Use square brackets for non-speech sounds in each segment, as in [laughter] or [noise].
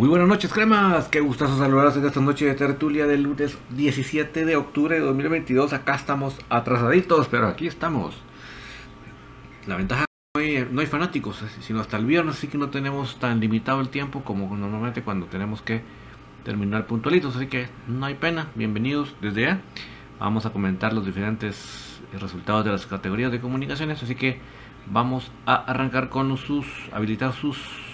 Muy buenas noches, cremas. Qué gustazo saludarlos en esta noche de tertulia del lunes 17 de octubre de 2022. Acá estamos atrasaditos, pero aquí estamos. La ventaja no hay, no hay fanáticos, sino hasta el viernes, así que no tenemos tan limitado el tiempo como normalmente cuando tenemos que terminar puntualitos. Así que no hay pena. Bienvenidos desde ya. Vamos a comentar los diferentes resultados de las categorías de comunicaciones. Así que vamos a arrancar con sus habilitar sus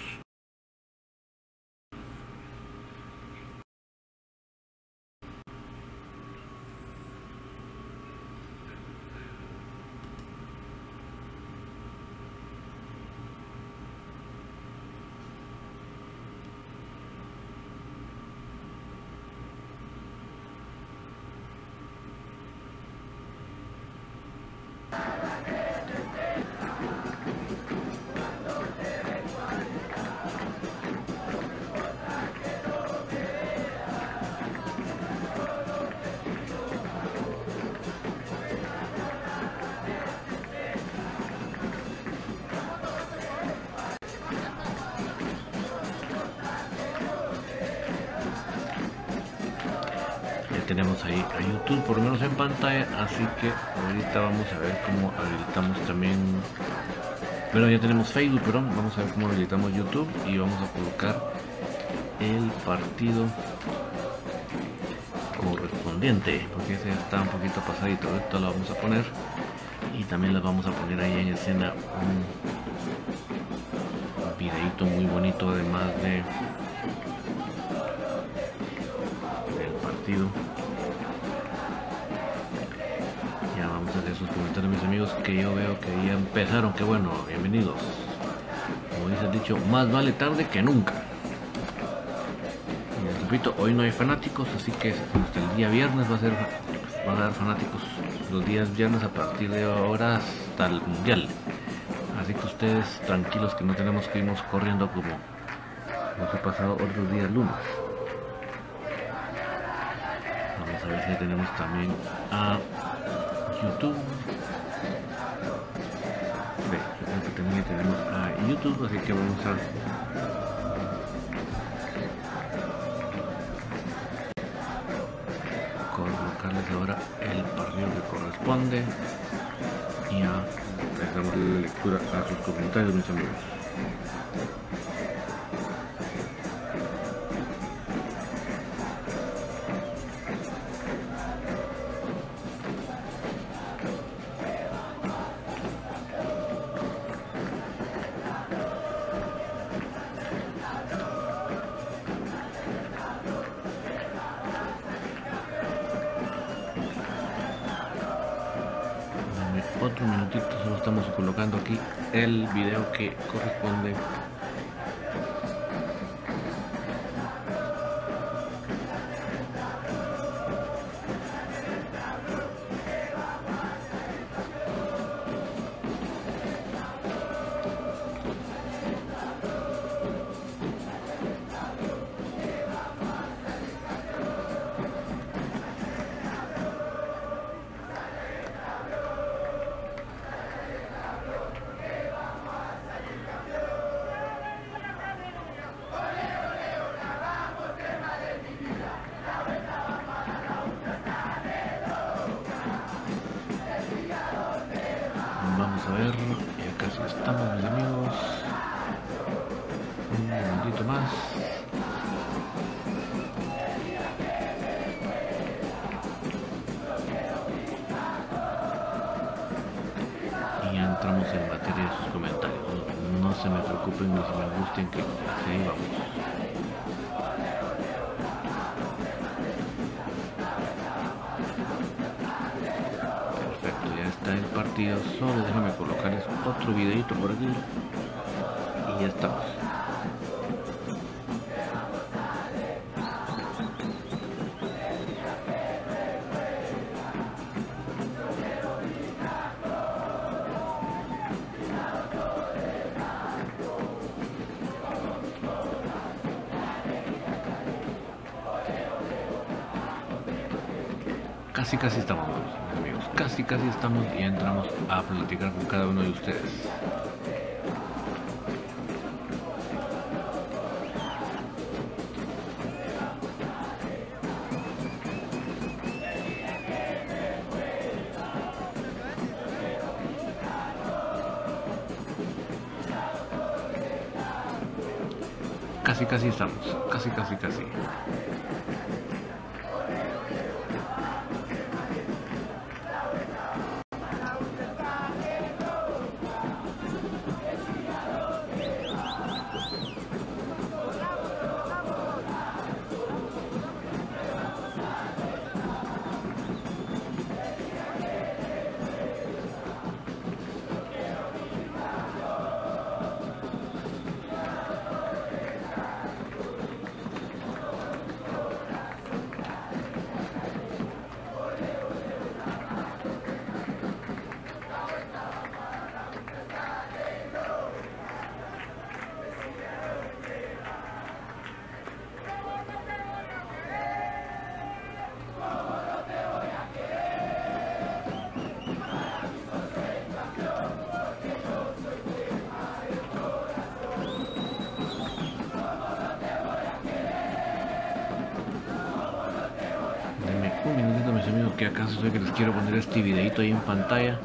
cómo habilitamos también bueno ya tenemos Facebook pero vamos a ver cómo habilitamos YouTube y vamos a colocar el partido correspondiente porque ese está un poquito pasadito esto lo vamos a poner y también lo vamos a poner ahí en escena un, videito muy bonito además de del partido que yo veo que ya empezaron, que bueno, bienvenidos. Como dice el dicho, más vale tarde que nunca. Les repito, hoy no hay fanáticos, así que hasta el día viernes va a ser van a dar fanáticos los días viernes a partir de ahora hasta el mundial. Así que ustedes tranquilos que no tenemos que irnos corriendo como nos ha pasado otros días lunes. Vamos a ver si tenemos también a YouTube. YouTube, así que vamos a colocarles ahora el partido que corresponde y a dejamos la lectura a sus comentarios mis amigos. Casi casi estamos, amigos. Casi casi estamos y entramos a platicar con cada uno de ustedes. Casi casi estamos. Casi casi casi. Amigos que les quiero poner este videito ahí en pantalla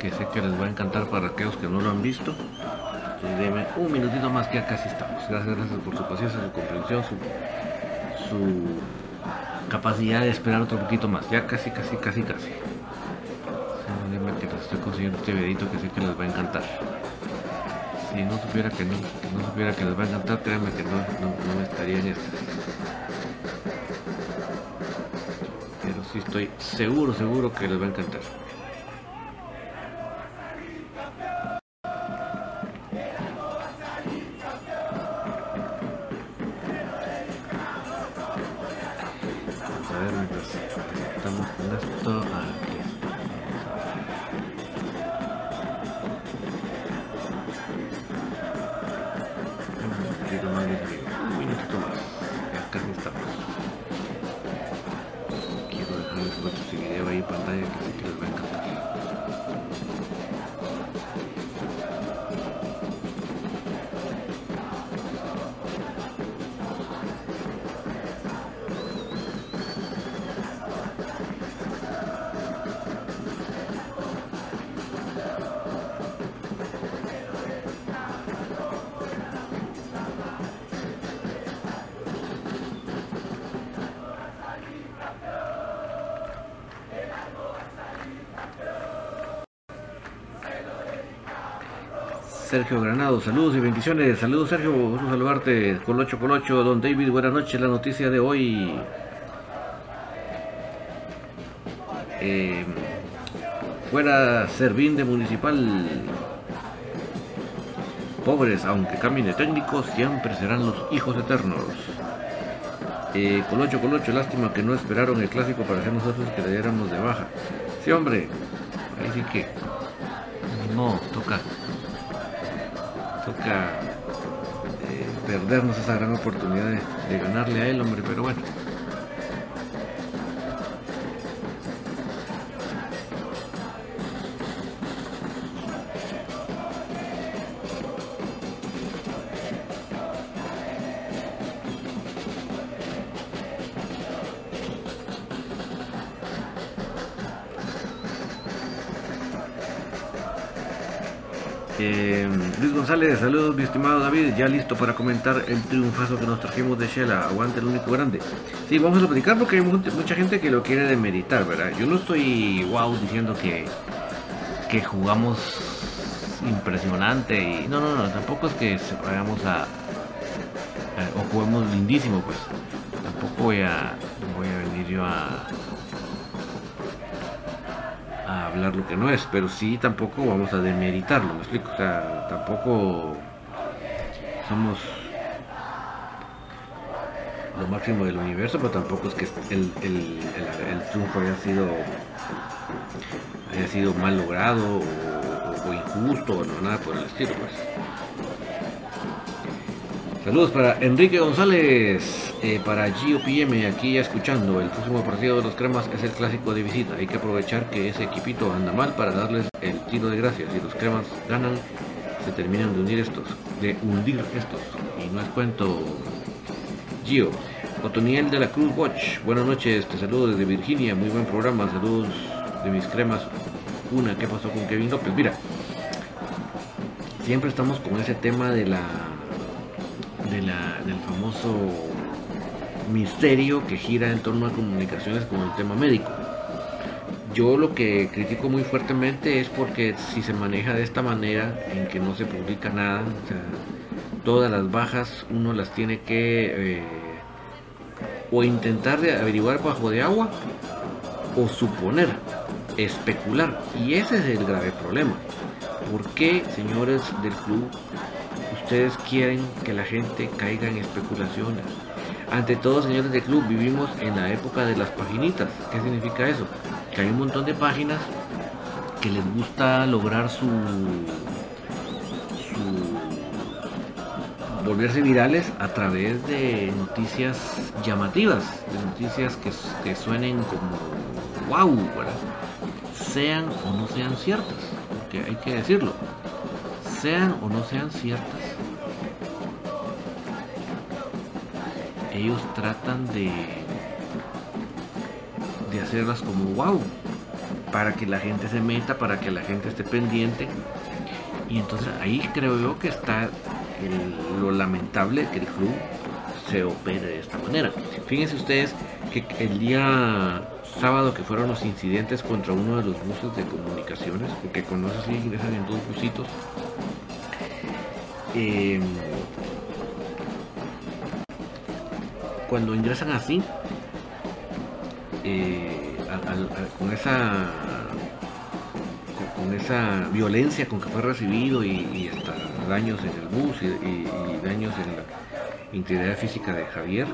que sé que les va a encantar para aquellos que no lo han visto. Entonces, denme un minutito más que acá sí estamos. Gracias, gracias por su paciencia, su comprensión su, su capacidad de esperar otro poquito más. Ya casi, casi, casi, casi. Denme que les estoy consiguiendo este videito que sé que les va a encantar. Si no supiera que no, no supiera que les va a encantar créanme que no, no, estaría en esto estoy seguro, seguro que les va a encantar. Sergio Granado, saludos y bendiciones. Saludos Sergio, gusto saludarte. Colocho Colocho, don David, buenas noches. La noticia de hoy. Eh, fuera Servín de Municipal. Pobres, aunque cambien de técnico, siempre serán los hijos eternos. Eh, Colocho Colocho, lástima que no esperaron el clásico para hacer nosotros que le diéramos de baja. Sí, hombre, ahí sí que. No, toca eh, perdernos esa gran oportunidad de, de ganarle a él, hombre, pero bueno. Saludos mi estimado David, ya listo para comentar el triunfazo que nos trajimos de Shela, aguante el único grande. Sí, vamos a platicar porque hay mu- mucha gente que lo quiere demeritar, ¿verdad? Yo no estoy wow diciendo que, que jugamos impresionante y no, no, no, tampoco es que vayamos a, a- o juguemos lindísimo, pues. Tampoco voy a voy a venir yo a lo que no es, pero sí tampoco vamos a demeritarlo, me explico, o sea, tampoco somos lo máximo del universo, pero tampoco es que el, el, triunfo haya sido haya sido mal logrado o, injusto o nada por el estilo pues. Saludos para Enrique González, eh, para GOPM, aquí ya escuchando. El próximo partido de los cremas es el clásico de visita. Hay que aprovechar que ese equipito anda mal para darles el tiro de gracia. Si los cremas ganan, se terminan de hundir estos, de hundir estos. Y no es cuento, Gio. Otoniel de la Cruz Watch, buenas noches, te saludo desde Virginia, muy buen programa, saludos de mis cremas. Una, ¿qué pasó con Kevin López? Mira, siempre estamos con ese tema de la, de la del famoso misterio que gira en torno a comunicaciones con el tema médico. Yo lo que critico muy fuertemente es porque si se maneja de esta manera, en que no se publica nada, todas las bajas uno las tiene que eh, o intentar de averiguar bajo de agua o suponer, especular. Y ese es el grave problema. ¿Por qué, señores del club, ustedes quieren que la gente caiga en especulaciones? Ante todo, señores del club, vivimos en la época de las paginitas. ¿Qué significa eso? Que hay un montón de páginas que les gusta lograr su volverse virales a través de noticias llamativas, de noticias que, suenen como wow, sean o no sean ciertas, porque hay que decirlo, sean o no sean ciertas, ellos tratan de, de hacerlas como wow, para que la gente se meta, para que la gente esté pendiente. Y entonces ahí creo yo que está lo lamentable que el club se opere de esta manera. Fíjense ustedes que el día sábado que fueron los incidentes contra uno de los buses de comunicaciones, porque conoces si ingresan en dos busitos, em, cuando ingresan así, eh, con esa con, esa violencia con que fue recibido y, hasta daños en el bus y, daños en la integridad física de Javier.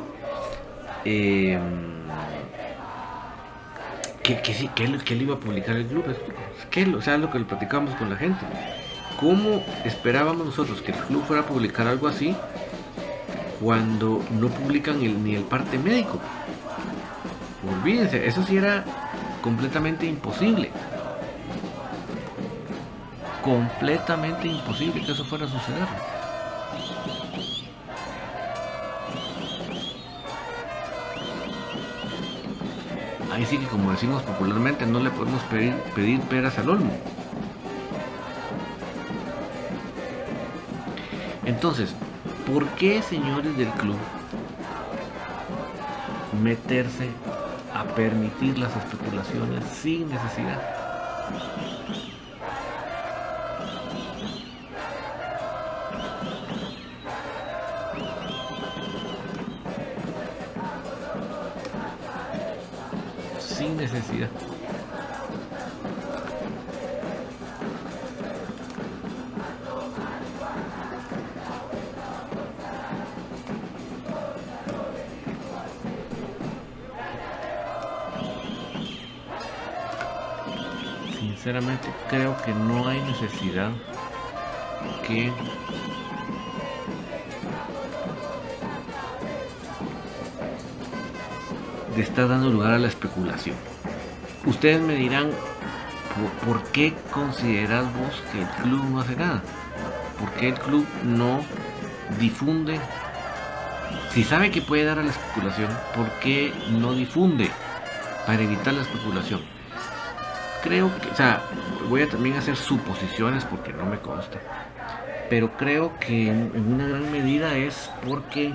Eh, ¿qué, qué, le iba a publicar el club? ¿Qué, o sea, lo que le platicamos con la gente. ¿Cómo esperábamos nosotros que el club fuera a publicar algo así cuando no publican ni el parte médico? Olvídense, eso sí era completamente imposible completamente imposible que eso fuera a suceder. Ahí sí que como decimos popularmente no le podemos pedir, pedir peras al olmo. Entonces, ¿por qué señores del club meterse a permitir las especulaciones sin necesidad? No hay necesidad que de estar dando lugar a la especulación. Ustedes me dirán, ¿por qué consideras vos que el club no hace nada? ¿Por qué el club no difunde? Si sabe que puede dar a la especulación, ¿por qué no difunde para evitar la especulación? Creo que, o sea, voy a también hacer suposiciones porque no me consta. Pero creo que en una gran medida es porque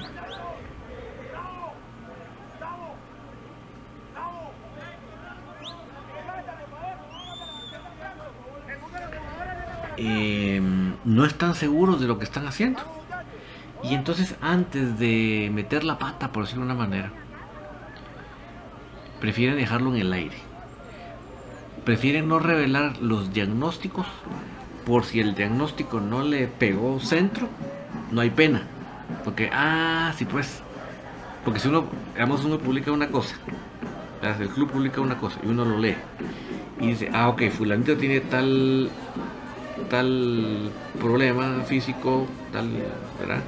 Em, no están seguros de lo que están haciendo. Y entonces antes de meter la pata, por decirlo de una manera, prefieren dejarlo en el aire. Prefieren no revelar los diagnósticos por si el diagnóstico no le pegó centro, no hay pena. Porque, ah, sí pues. Porque si uno, digamos, uno publica una cosa, el club publica una cosa y uno lo lee y dice, ah, ok, fulanito tiene tal tal problema físico, tal, ¿verdad?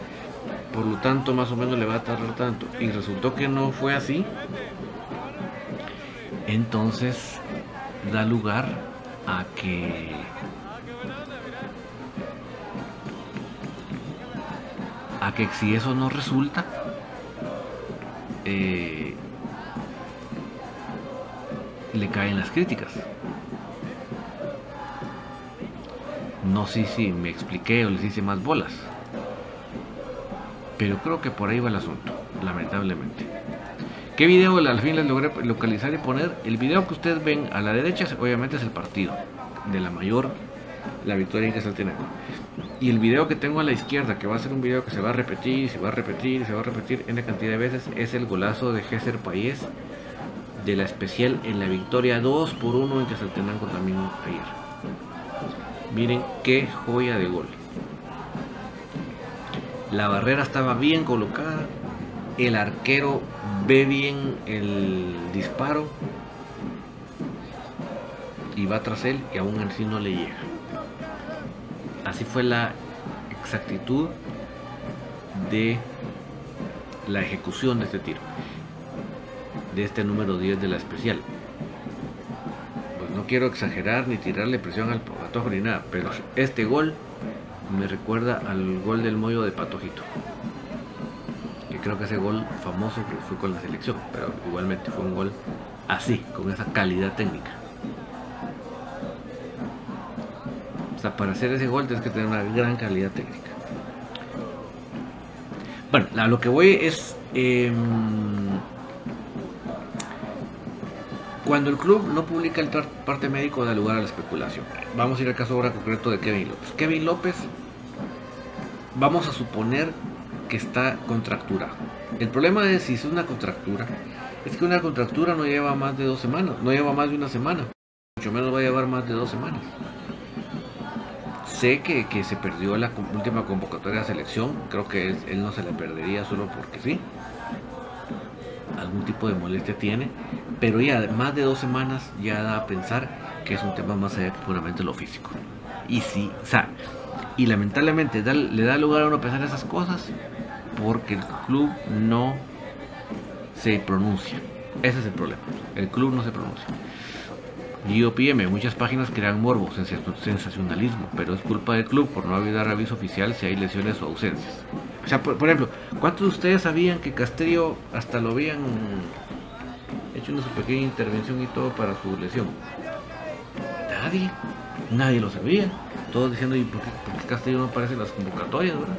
Por lo tanto, más o menos le va a tardar tanto. Y resultó que no fue así. Entonces da lugar a que a que si eso no resulta eh, le caen las críticas. No sé si me expliqué o les hice más bolas. Pero creo que por ahí va el asunto, lamentablemente. ¿Qué video al fin les logré localizar y poner? El video que ustedes ven a la derecha obviamente es el partido de la mayor, la victoria en Quetzaltenango. Y el video que tengo a la izquierda, que va a ser un video que se va a repetir, se va a repetir, se va a repetir en la cantidad de veces, es el golazo de Gesser País de la especial en la victoria 2 por 1 en Quetzaltenango también ayer. Miren qué joya de gol. La barrera estaba bien colocada. El arquero ve bien el disparo. Y va tras él y aún así no le llega. Así fue la exactitud de la ejecución de este tiro. De este número 10 de la especial quiero exagerar ni tirarle presión al Patojo ni nada, pero este gol me recuerda al gol del mollo de Patojito. Creo que ese gol famoso fue con la selección, pero igualmente fue un gol así, con esa calidad técnica. O sea, para hacer ese gol tienes que tener una gran calidad técnica. Bueno, a lo que voy es... Em, Cuando el club no publica el parte médico da lugar a la especulación. Vamos a ir al caso ahora concreto de Kevin López. Kevin López, vamos a suponer que está contracturado. El problema es si es una contractura, es que una contractura no lleva más de dos semanas, no lleva más de una semana, mucho menos va a llevar más de dos semanas. Sé que, que se perdió la última convocatoria de selección, creo que él no se la perdería solo porque sí algún tipo de molestia tiene, pero ya más de dos semanas ya da a pensar que es un tema más allá puramente lo físico. Y si, o sea, y lamentablemente le da lugar a uno a pensar esas cosas porque el club no se pronuncia. Ese es el problema. El club no se pronuncia. GOPM, muchas páginas crean morbo, sensacionalismo, pero es culpa del club por no haber dado aviso oficial si hay lesiones o ausencias. O sea, por, ejemplo, ¿cuántos de ustedes sabían que Castillo hasta lo habían hecho una su pequeña intervención y todo para su lesión? Nadie, nadie lo sabía. Todos diciendo, ¿y por qué, Castillo no aparece en las convocatorias, verdad?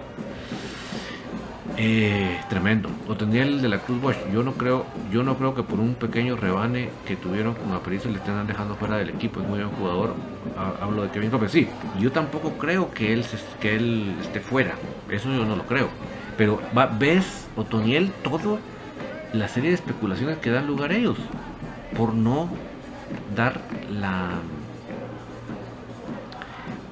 Eh, tremendo. O tendría el de la Cruz Bosch. Yo no creo, yo no creo que por un pequeño rebane que tuvieron con Aparicio le estén dejando fuera del equipo. Es muy buen jugador. Hablo de Kevin López. Sí, yo tampoco creo que él que él esté fuera. Eso yo no lo creo. Pero ves, Otoniel, todo la serie de especulaciones que dan lugar a ellos por no dar la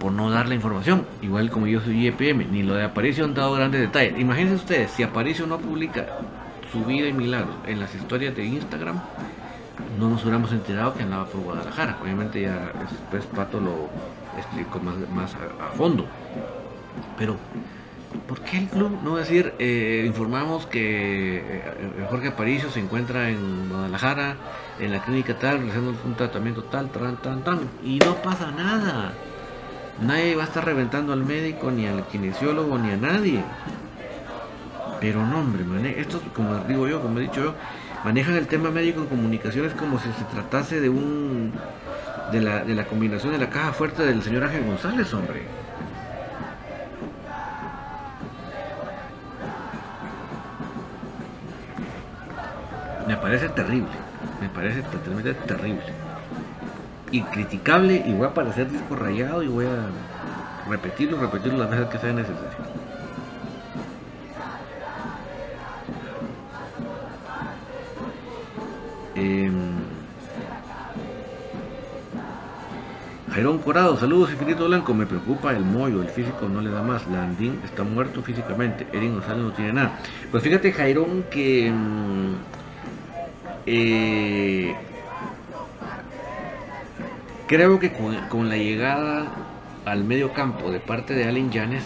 por no dar la información, igual como yo soy IEPM, ni lo de Aparicio han dado grandes detalles. Imagínense ustedes, si Aparicio no publica su vida y milagros en las historias de Instagram, no nos hubiéramos enterado que andaba por Guadalajara. Obviamente ya después Pato lo explicó más, más a, fondo. Pero, ¿por qué el club no decir, eh, informamos que eh, Jorge Aparicio se encuentra en Guadalajara, en la clínica tal, realizando un tratamiento tal, tan, tan, tan, y no pasa nada? Nadie va a estar reventando al médico, ni al kinesiólogo, ni a nadie. Pero no, hombre, esto, como digo yo, como he dicho yo, manejan el tema médico en comunicaciones como si se tratase de un de la, de la combinación de la caja fuerte del señor Ángel González, hombre. Me parece terrible, me parece totalmente terrible y criticable y voy a parecer disco rayado y voy a repetirlo, repetirlo las veces que sea necesario. Em, Jairón Corado, saludos Infinito Blanco, me preocupa el mollo, el físico no le da más, Landín está muerto físicamente, Erin González no tiene nada. Pues fíjate Jairón que mm, eh, creo que con, la llegada al medio campo de parte de Allen Janes,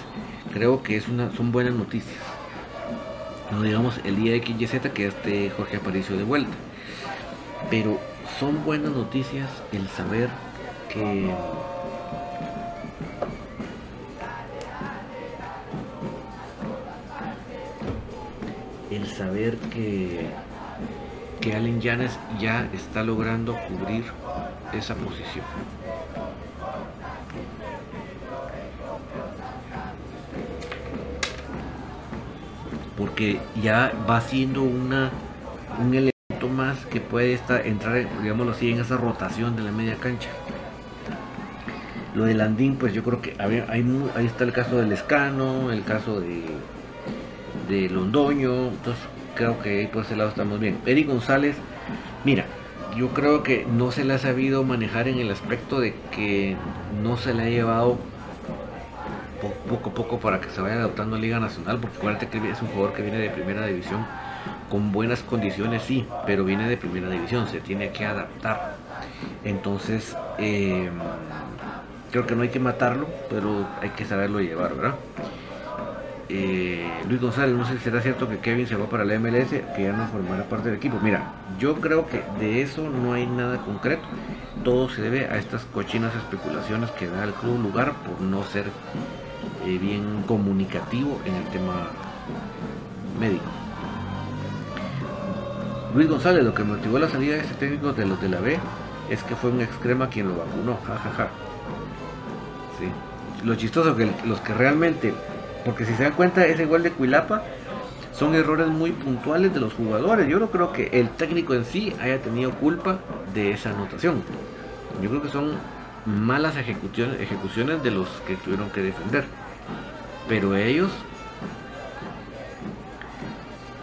creo que es una, son buenas noticias. No digamos el día de XYZ que este Jorge Aparicio de vuelta. Pero son buenas noticias el saber que el saber que que Allen Yanes ya está logrando cubrir esa posición. Porque ya va siendo una, un elemento más que puede estar, entrar, digámoslo así, en esa rotación de la media cancha. Lo de Landín, pues yo creo que ahí está el caso del Escano, el caso de, de Londoño, entonces creo que por ese lado estamos bien. Eric González, mira, yo creo que no se le ha sabido manejar en el aspecto de que no se le ha llevado poco a poco para que se vaya adaptando a Liga Nacional, porque acuérdate que es un jugador que viene de primera división con buenas condiciones, sí, pero viene de primera división, se tiene que adaptar. Entonces, em, creo que no hay que matarlo, pero hay que saberlo llevar, ¿verdad? Eh, Luis González, no sé si será cierto que Kevin se va para la MLS, que ya no formará parte del equipo. Mira, yo creo que de eso no hay nada concreto. Todo se debe a estas cochinas especulaciones que da el club lugar por no ser eh, bien comunicativo en el tema médico. Luis González, lo que motivó la salida de este técnico de los de la B es que fue un excrema quien lo vacunó, jajaja. Sí. Lo chistoso que los que realmente porque si se dan cuenta, ese gol de Cuilapa son errores muy puntuales de los jugadores. Yo no creo que el técnico en sí haya tenido culpa de esa anotación. Yo creo que son malas ejecuciones, ejecuciones de los que tuvieron que defender. Pero ellos,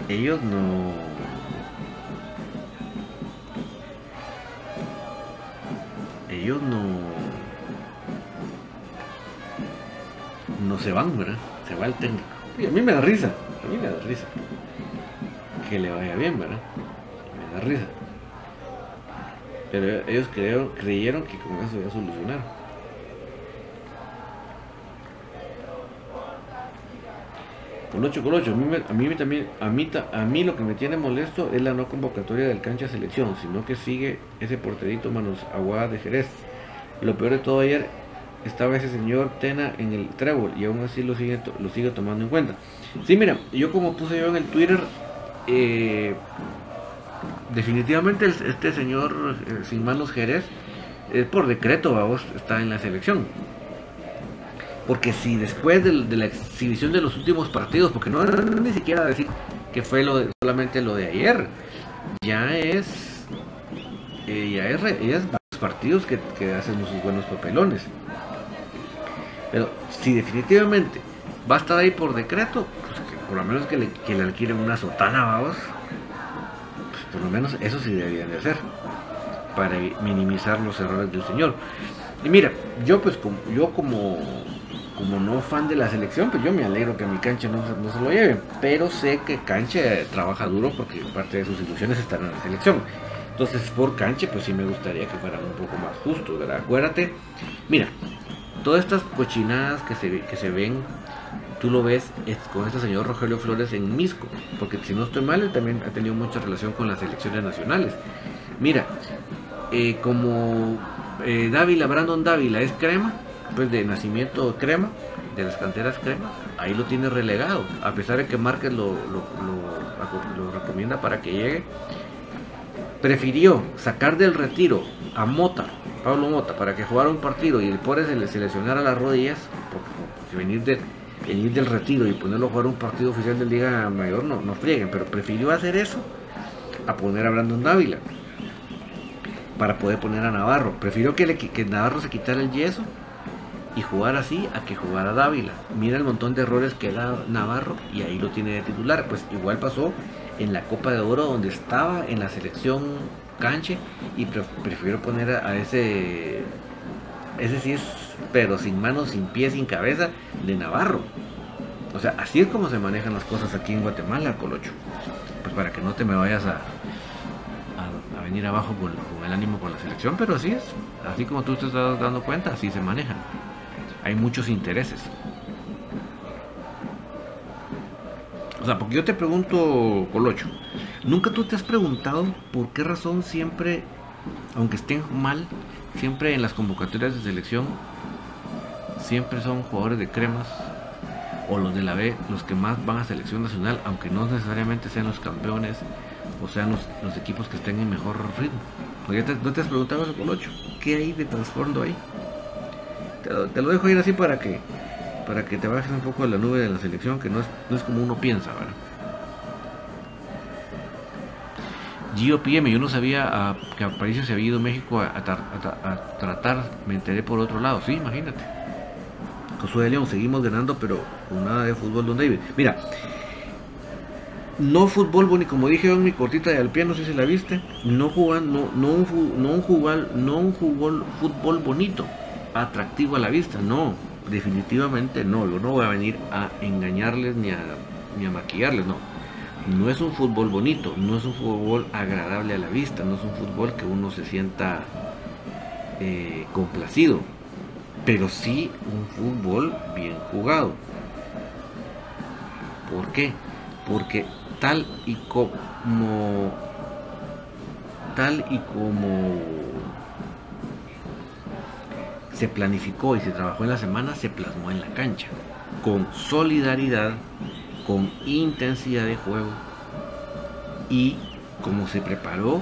ellos no... Ellos no... No se van, ¿verdad? Se va el técnico. Y a mí me da risa, a mí me da risa. Que le vaya bien, ¿verdad? Me da risa. Pero ellos creyeron que con eso iba a solucionar. Colocho, Colocho, a mí, a mí también, a mí, a mí lo que me tiene molesto es la no convocatoria del cancha selección, sino que sigue ese porterito manos aguadas de Jerez. Lo peor de todo ayer estaba ese señor Tena en el trébol y aún así lo sigue, lo sigue tomando en cuenta. Sí, mira, yo como puse yo en el Twitter, eh, definitivamente este señor eh, sin manos Jerez, es por decreto, está en la selección. Porque si después de, la exhibición de los últimos partidos, porque no, ni siquiera decir que fue lo solamente lo de ayer, ya es, eh, ya es, ya partidos que hacen sus buenos papelones. Pero si definitivamente va a estar ahí por decreto, pues por lo menos que le, que le alquilen una sotana, vamos. Pues por lo menos eso sí deberían de hacer. Para minimizar los errores del señor. Y mira, yo pues como, yo como, como no fan de la selección, pues yo me alegro que a mi cancha no, no se lo lleven. Pero sé que cancha trabaja duro porque parte de sus ilusiones están en la selección. Entonces por cancha pues sí me gustaría que fueran un poco más justos, ¿verdad? Acuérdate, mira, todas estas cochinadas que se, que se ven, tú lo ves con este señor Rogelio Flores en Misco, porque si no estoy mal, él también ha tenido mucha relación con las elecciones nacionales. Mira, eh, como eh, Dávila, Brandon Dávila es crema, pues de nacimiento crema, de las canteras crema, ahí lo tiene relegado, a pesar de que Márquez lo, lo recomienda para que llegue. Prefirió sacar del retiro a Mota, Pablo Mota, para que jugara un partido y el pobre se le seleccionara las rodillas, porque, venir, de, venir del retiro y ponerlo a jugar un partido oficial de Liga Mayor no, no frieguen, pero prefirió hacer eso a poner a Brandon Dávila para poder poner a Navarro. Prefirió que, que Navarro se quitara el yeso y jugar así a que jugara Dávila. Mira el montón de errores que da Navarro y ahí lo tiene de titular. Pues igual pasó en la Copa de Oro donde estaba en la selección canche y prefiero poner a, ese ese sí es, pero sin manos, sin pies, sin cabeza, de Navarro. O sea, así es como se manejan las cosas aquí en Guatemala, Colocho. Pues para que no te me vayas a, a, venir abajo con, el ánimo con la selección, pero así es. Así como tú te estás dando cuenta, así se manejan. Hay muchos intereses. O sea, porque yo te pregunto, Colocho, ¿nunca tú te has preguntado por qué razón siempre, aunque estén mal, siempre en las convocatorias de selección, siempre son jugadores de cremas o los de la B los que más van a selección nacional, aunque no necesariamente sean los campeones o sean los, equipos que estén en mejor ritmo? ¿No te has preguntado eso, Colocho? ¿Qué hay de trasfondo ahí? Te lo, dejo ir así para que para que te bajes un poco de la nube de la selección, que no es, no es como uno piensa, ¿verdad? Gio yo no sabía ah, que a París se había ido México a, tratar, me enteré por otro lado, sí, imagínate. Josué de León, seguimos ganando, pero con nada de fútbol, Don David. Mira, no fútbol bonito, como dije en mi cortita de Alpia, no sé si la viste, no jugan, no, no un, no un, jugar, no un fútbol bonito, atractivo a la vista, no, definitivamente no, yo no voy a venir a engañarles ni a, ni a maquillarles, no. No es un fútbol bonito, no es un fútbol agradable a la vista, no es un fútbol que uno se sienta eh, complacido, pero sí un fútbol bien jugado. ¿Por qué? Porque tal y como tal y como se planificó y se trabajó en la semana, se plasmó en la cancha, con solidaridad, con intensidad de juego y como se preparó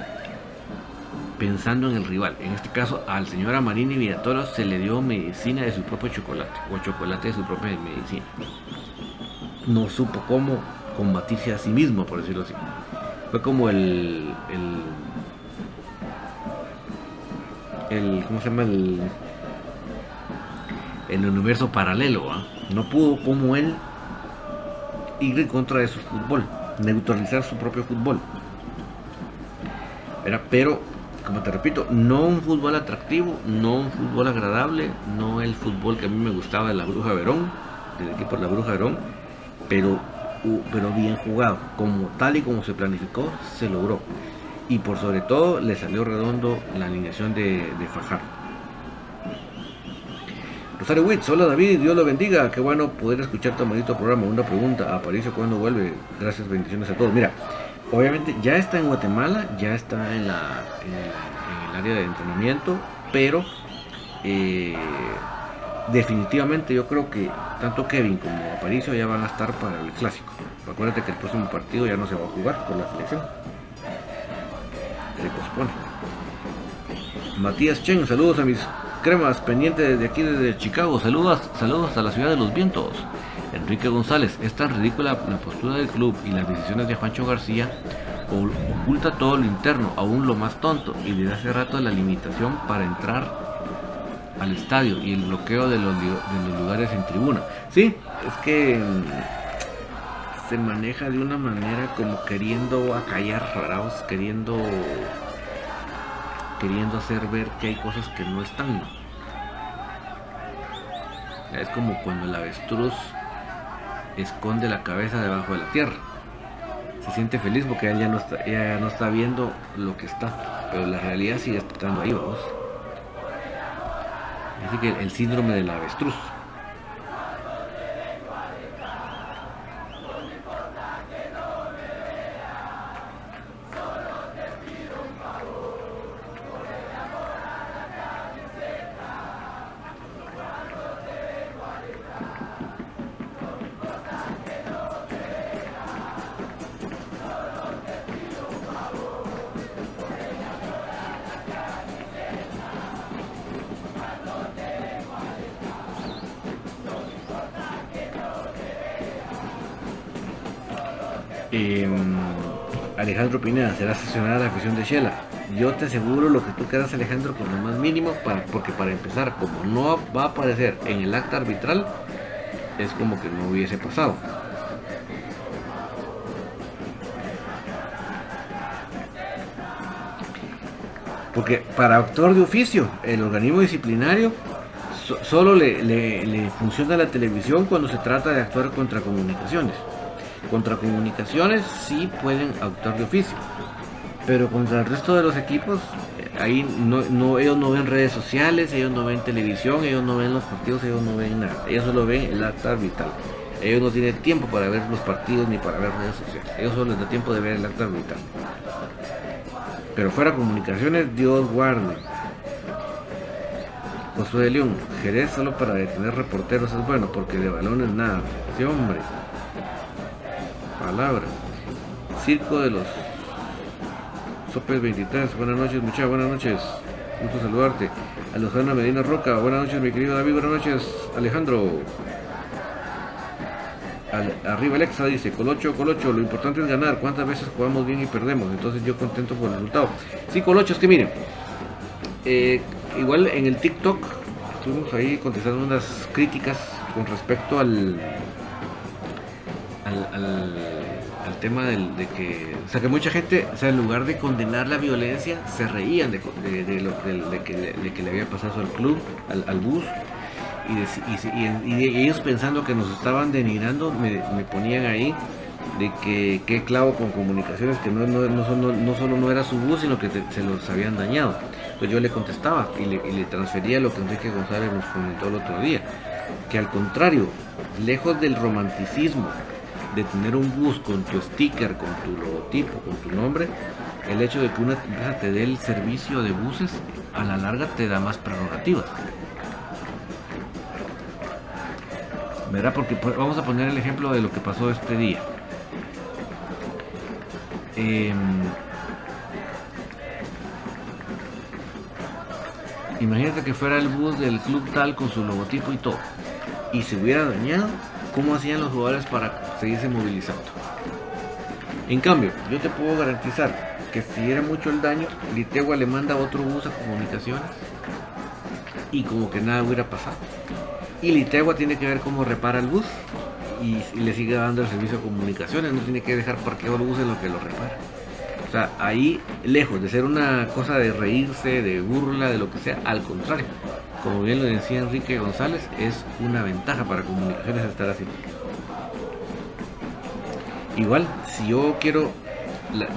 pensando en el rival. En este caso, al señor Amarini Villatoro se le dio medicina de su propio chocolate, o chocolate de su propia medicina. No supo cómo combatirse a sí mismo, por decirlo así. Fue como el. el, el ¿Cómo se llama? El, el universo paralelo. ¿ah? No pudo como él ir en contra de su fútbol, neutralizar su propio fútbol. Era, pero, como te repito, no un fútbol atractivo, no un fútbol agradable, no el fútbol que a mí me gustaba de la Bruja Verón, del equipo de la Bruja Verón, pero, pero bien jugado, como tal y como se planificó, se logró. Y por sobre todo le salió redondo la alineación de, de Fajardo. Rosario Witz, hola David, Dios lo bendiga, qué bueno poder escuchar tu bonito programa. Una pregunta, ¿Aparicio cuando vuelve? Gracias, bendiciones a todos. Mira, obviamente ya está en Guatemala, ya está en, la, el área de entrenamiento, pero eh, definitivamente yo creo que tanto Kevin como Aparicio ya van a estar para el clásico. Acuérdate que el próximo partido ya no se va a jugar con la selección. Se pospone. Matías Chen, saludos a mis cremas pendientes desde aquí desde Chicago. Saludos, saludos a la ciudad de los vientos. Enrique González, es tan ridícula la postura del club y las decisiones de Juancho García oculta todo lo interno, aún lo más tonto, y desde hace rato la limitación para entrar al estadio y el bloqueo de los, lugares en tribuna. Sí, es que mm, se maneja de una manera como queriendo acallar raros, queriendo queriendo hacer ver que hay cosas que no están. Es como cuando el avestruz esconde la cabeza debajo de la tierra. Se siente feliz porque ya no está, ya no está viendo lo que está, pero la realidad sigue estando ahí, vamos. Así que el síndrome del avestruz. Te aseguro lo que tú quieras, Alejandro, con lo más mínimo, para, porque para empezar, como no va a aparecer en el acta arbitral, es como que no hubiese pasado. Porque para actor de oficio, el organismo disciplinario solo le, le, funciona la televisión cuando se trata de actuar contra comunicaciones. Contra comunicaciones sí pueden actuar de oficio, pero contra el resto de los equipos, ahí no, no, ellos no ven redes sociales, ellos no ven televisión, ellos no ven los partidos, ellos no ven nada, ellos solo ven el acta vital. Ellos no tienen tiempo para ver los partidos ni para ver redes sociales, ellos solo les da tiempo de ver el acta vital. Pero fuera comunicaciones, Dios guarde. Josué de León, Jerez solo para detener reporteros es bueno, porque de balones nada. Sí, hombre. Palabra. Circo de los Sopes 23. Buenas noches, muchachos. Buenas noches. Gusto saludarte. Alejandra Medina Roca. Buenas noches, mi querido David. Buenas noches, Alejandro. arriba Alexa dice, Colocho, Colocho, lo importante es ganar. ¿Cuántas veces jugamos bien y perdemos? Entonces yo contento por el resultado. Sí, Colocho, es que miren. Eh, igual en el TikTok estuvimos ahí contestando unas críticas con respecto al al, tema del, de que, o sea, que mucha gente, o sea, en lugar de condenar la violencia, se reían de, de, lo, de que, le había pasado al club, al, bus, y, ellos pensando que nos estaban denigrando, me, ponían ahí de que qué clavo con comunicaciones, que no, no, no, no, solo no era su bus, sino que se los habían dañado. Entonces yo le contestaba y le, y le transfería lo que Enrique González nos comentó el otro día, que al contrario, lejos del romanticismo, de tener un bus con tu sticker, con tu logotipo, con tu nombre, el hecho de que una empresa te dé el servicio de buses, a la larga te da más prerrogativas. ¿Verdad? Porque vamos a poner el ejemplo de lo que pasó este día. Em, imagínate que fuera el bus del club tal con su logotipo y todo. Y se hubiera dañado cómo hacían los jugadores para seguirse movilizando. En cambio, yo te puedo garantizar que si era mucho el daño, Litegua le manda otro bus a comunicaciones y como que nada hubiera pasado. Y Litegua tiene que ver cómo repara el bus y, le sigue dando el servicio de comunicaciones, no tiene que dejar parqueado el bus en lo que lo repara. O sea, ahí, lejos de ser una cosa de reírse, de burla, de lo que sea, al contrario, como bien lo decía Enrique González, es una ventaja para comunicaciones estar así. Igual, si yo quiero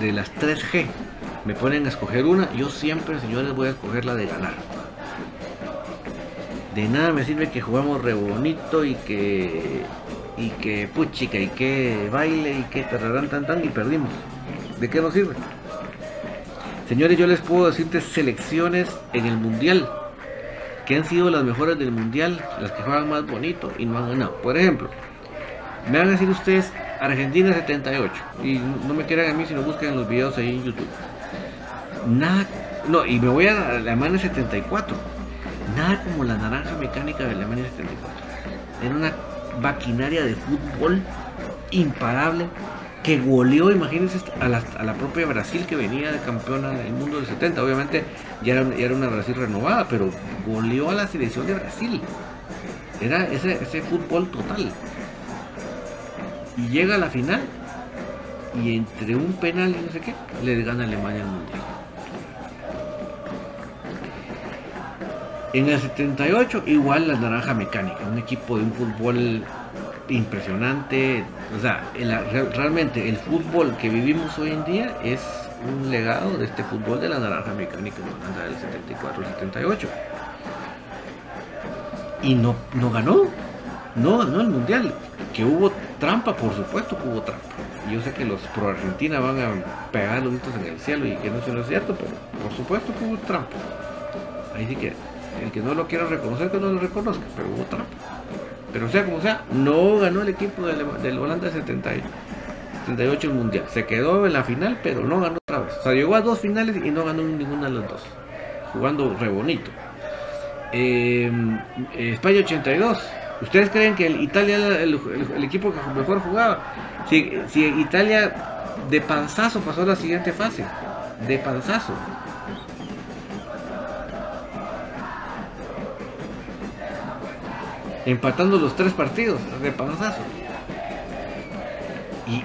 de las 3G, me ponen a escoger una, yo siempre, señores, voy a escoger la de ganar. De nada me sirve que jugamos re bonito y que y que puchica y que baile y que tararán tan tan y perdimos. ¿De qué nos sirve? Señores, yo les puedo decirte selecciones en el mundial que han sido las mejores del mundial, las que juegan más bonito y no han ganado. Por ejemplo, me van a decir ustedes Argentina 78 y no me quieran a mí si no buscan los videos ahí en YouTube. Nada, no, y me voy a Alemania 74. Nada como la naranja mecánica de Alemania 74. Era una maquinaria de fútbol imparable que goleó, imagínense, a la, a la, propia Brasil que venía de campeona del mundo del 70. Obviamente ya era, era, una Brasil renovada, pero goleó a la selección de Brasil. Era ese, ese fútbol total. Y llega a la final y entre un penal y no sé qué, le gana Alemania el mundial. En el 78, igual la Naranja Mecánica, un equipo de un fútbol impresionante. O sea, realmente el fútbol que vivimos hoy en día es un legado de este fútbol de la naranja mecánica del 74-78. Y no, no ganó, no ganó el mundial. Que hubo trampa, por supuesto que hubo trampa. Yo sé que los pro Argentina van a pegar los gritos en el cielo y que no se lo cierto, pero por supuesto que hubo trampa. Ahí sí que el que no lo quiera reconocer, que no lo reconozca, pero hubo trampa. Pero sea como sea, no ganó el equipo del, Holanda 78 el mundial. Se quedó en la final, pero no ganó otra vez. O sea, llegó a dos finales y no ganó ninguna de las dos. Jugando re bonito. Em, España 82. ¿Ustedes creen que el Italia era el, equipo que mejor jugaba? Si, si Italia de panzazo pasó a la siguiente fase. De panzazo. empatando los tres partidos de panzazo.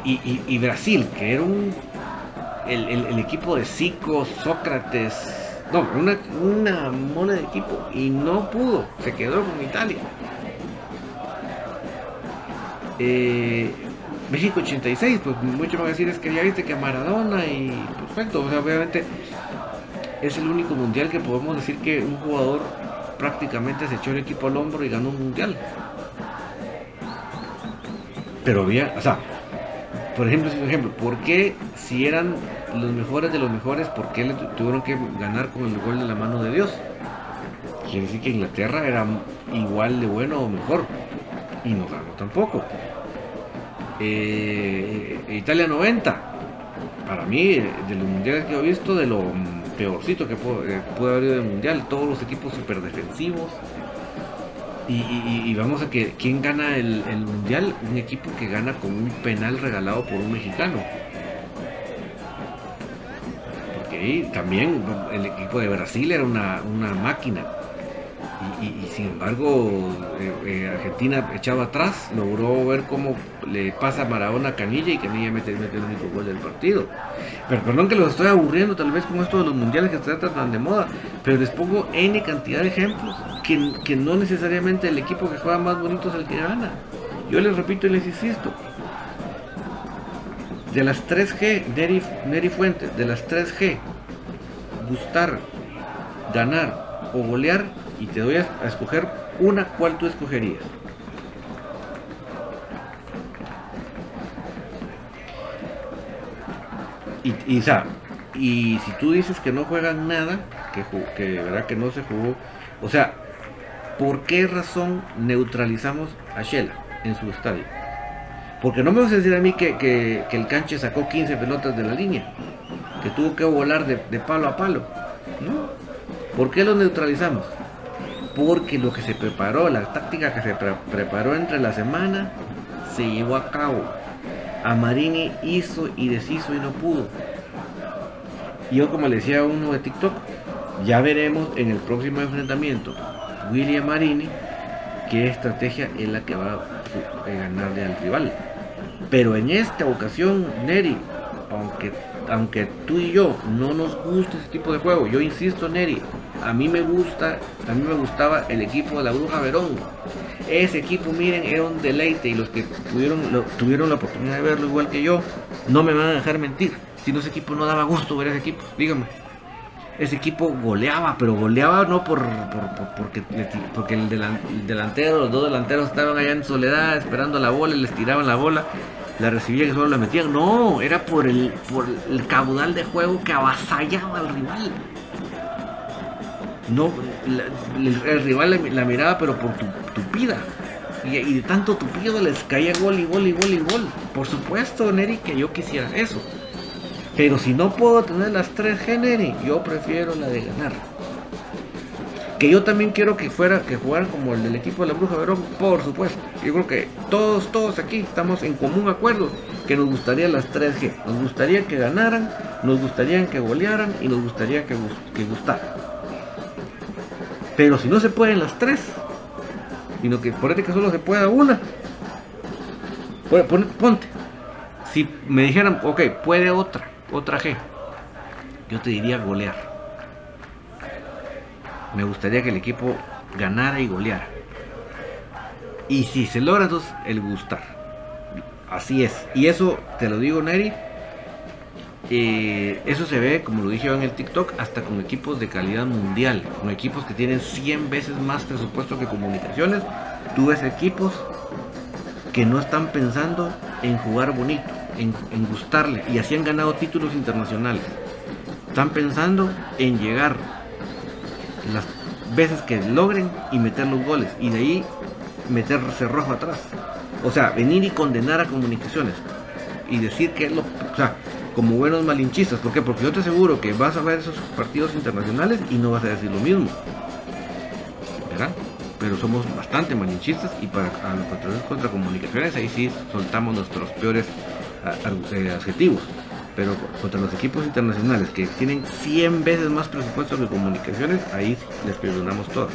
Y, Brasil, que era un el, equipo de Zico, Sócrates, no, una, una mona de equipo y no pudo, se quedó con Italia. Eh, México 86, pues mucho van a decir es que ya viste que Maradona y perfecto, o sea, obviamente es el único mundial que podemos decir que un jugador prácticamente se echó el equipo al hombro y ganó un mundial. Pero había, o sea, por ejemplo, un ejemplo, ¿por qué si eran los mejores de los mejores, por qué le tuvieron que ganar con el gol de la mano de Dios? Quiere decir que Inglaterra era igual de bueno o mejor y no ganó tampoco. Eh, Italia 90, para mí, de los mundiales que he visto, de lo peorcito que puede, haber ido del mundial, todos los equipos súper defensivos. Y, vamos a que quién gana el, mundial, un equipo que gana con un penal regalado por un mexicano. Porque ahí también el equipo de Brasil era una máquina y, sin embargo eh, eh, Argentina echaba atrás, logró ver cómo le pasa Maradona a Canilla y Canilla mete, mete el único gol del partido. Pero perdón que los estoy aburriendo tal vez con esto de los mundiales que se tratan de moda, pero les pongo N cantidad de ejemplos que, que no necesariamente el equipo que juega más bonito es el que gana. Yo les repito y les insisto, de las 3G, Neri, Neri Fuentes, de las 3G, gustar, ganar o golear, y te doy a, escoger una, ¿cuál tú escogerías? Y, y, y si tú dices que no juegan nada, que, que verdad que no se jugó, o sea, ¿por qué razón neutralizamos a Shela en su estadio? Porque no me vas a decir a mí que, el canche sacó 15 pelotas de la línea, que tuvo que volar de, de palo a palo. ¿no? ¿Por qué lo neutralizamos? Porque lo que se preparó, la táctica que se preparó entre la semana, se llevó a cabo. A Marini hizo y deshizo y no pudo. Y yo como le decía a uno de TikTok, ya veremos en el próximo enfrentamiento William Marini qué estrategia es la que va a ganarle al rival. Pero en esta ocasión, Neri, aunque, aunque tú y yo no nos guste ese tipo de juego, yo insisto, Neri, a mí me gusta, a mí me gustaba el equipo de la Bruja Verón. Ese equipo, miren, era un deleite y los que tuvieron, la oportunidad de verlo igual que yo, no me van a dejar mentir. Si no ese equipo no daba gusto ver ese equipo, dígame. Ese equipo goleaba, pero goleaba no por, porque, porque el, delantero, los dos delanteros estaban allá en soledad esperando la bola y les tiraban la bola la recibían y solo la metían. No, era por el, por el caudal de juego que avasallaba al rival no el, rival la, miraba pero por tu tupida. Y, de tanto tupido les caía gol y gol y gol y gol. Por supuesto Neri que yo quisiera eso. Pero si no puedo tener las tres G Neri yo prefiero la de ganar. Que yo también quiero que fuera que jugaran como el del equipo de la Bruja Verón por supuesto. Yo creo que todos todos aquí estamos en común acuerdo que nos gustaría las 3G nos gustaría que ganaran nos gustaría que golearan y nos gustaría que, que gustaran pero si no se pueden las tres, sino que por que solo se pueda una, ponte. Si me dijeran, ok, puede otra, otra G, yo te diría golear. Me gustaría que el equipo ganara y goleara. Y si se logra entonces el gustar. Así es. Y eso te lo digo, Neri, eh, eso se ve, como lo dije yo en el TikTok, hasta con equipos de calidad mundial, con equipos que tienen 100 veces más presupuesto que comunicaciones. Tú ves equipos que no están pensando en jugar bonito, en, gustarle, y así han ganado títulos internacionales. Están pensando en llegar las veces que logren y meter los goles, y de ahí meterse rojo atrás. O sea, venir y condenar a comunicaciones y decir que es lo. O sea, como buenos malinchistas. ¿Por qué? Porque yo te aseguro que vas a ver esos partidos internacionales y no vas a decir lo mismo. ¿Verdad? Pero somos bastante malinchistas y para los contra comunicaciones ahí sí soltamos nuestros peores eh, adjetivos. Pero contra los equipos internacionales que tienen 100 veces más presupuesto que comunicaciones, ahí les perdonamos todo.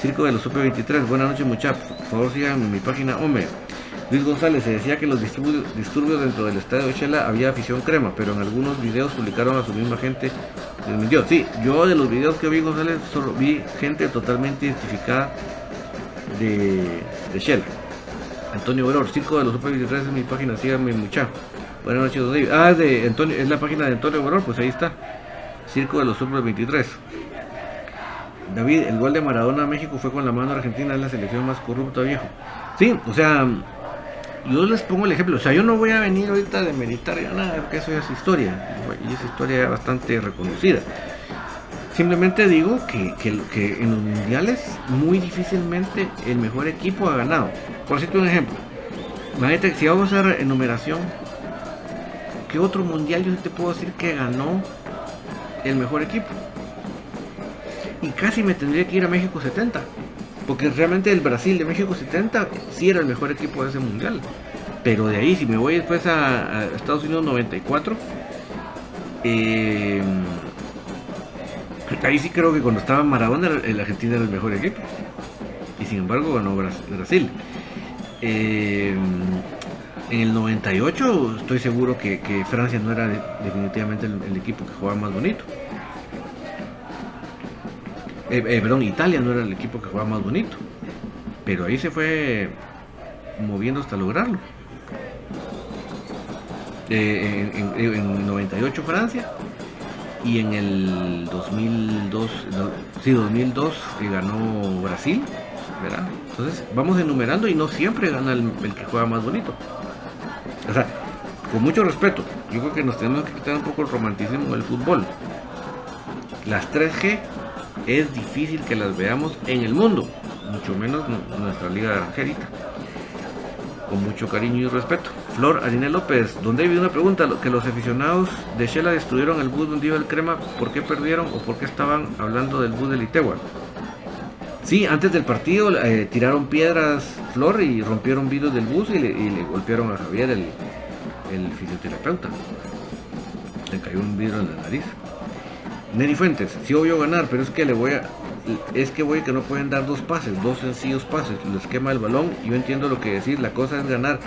Circo de los Super 23, buenas noches muchachos. Por favor sigan mi página, hombre. Luis González, se decía que los disturbios, dentro del estadio de Shela había afición crema, pero en algunos videos publicaron a su misma gente. mintió. Sí, yo de los videos que vi González solo vi gente totalmente identificada de, de Shela. Antonio Veror, Circo de los Super 23 es mi página, síganme mucha. Buenas noches, David. Ah, es, de Antonio, es la página de Antonio Veror, pues ahí está. Circo de los Super 23. David, el gol de Maradona a México fue con la mano argentina, es la selección más corrupta, viejo. Sí, o sea, yo les pongo el ejemplo. O sea, yo no voy a venir ahorita de meditar ya nada, porque eso ya es historia. Y esa historia bastante reconocida. Simplemente digo que, que, en los mundiales muy difícilmente el mejor equipo ha ganado. Por decirte un ejemplo. Imagínate, si vamos a enumeración, ¿qué otro mundial yo te puedo decir que ganó el mejor equipo? Y casi me tendría que ir a México 70. Porque realmente el Brasil de México 70 sí era el mejor equipo de ese mundial. Pero de ahí, si me voy después a, Estados Unidos 94, eh, ahí sí creo que cuando estaba Maradona, el Argentina era el mejor equipo. Y sin embargo ganó Brasil. Eh, en el 98 estoy seguro que, Francia no era definitivamente el, equipo que jugaba más bonito. Eh, eh, perdón, Italia no era el equipo que jugaba más bonito. Pero ahí se fue moviendo hasta lograrlo. Eh, en, en, en, 98 Francia y en el 2002, no, sí, 2002 que ganó Brasil. Entonces vamos enumerando y no siempre gana el, el, que juega más bonito. O sea, con mucho respeto, yo creo que nos tenemos que quitar un poco el romanticismo del fútbol. Las 3G es difícil que las veamos en el mundo, mucho menos en nuestra liga granjerita. Con mucho cariño y respeto. Flor Arine López, donde hay una pregunta, que los aficionados de Shela destruyeron el bus donde iba el crema, ¿por qué perdieron o por qué estaban hablando del bus de Litegua? Sí, antes del partido eh, tiraron piedras Flor y rompieron vidrios del bus y le, y le golpearon a Javier, el, el, fisioterapeuta. Le cayó un vidrio en la nariz. Neri Fuentes, sí obvio ganar, pero es que le voy a. Es que voy que no pueden dar dos pases, dos sencillos pases, les quema el balón. Yo entiendo lo que decir, la cosa es ganar,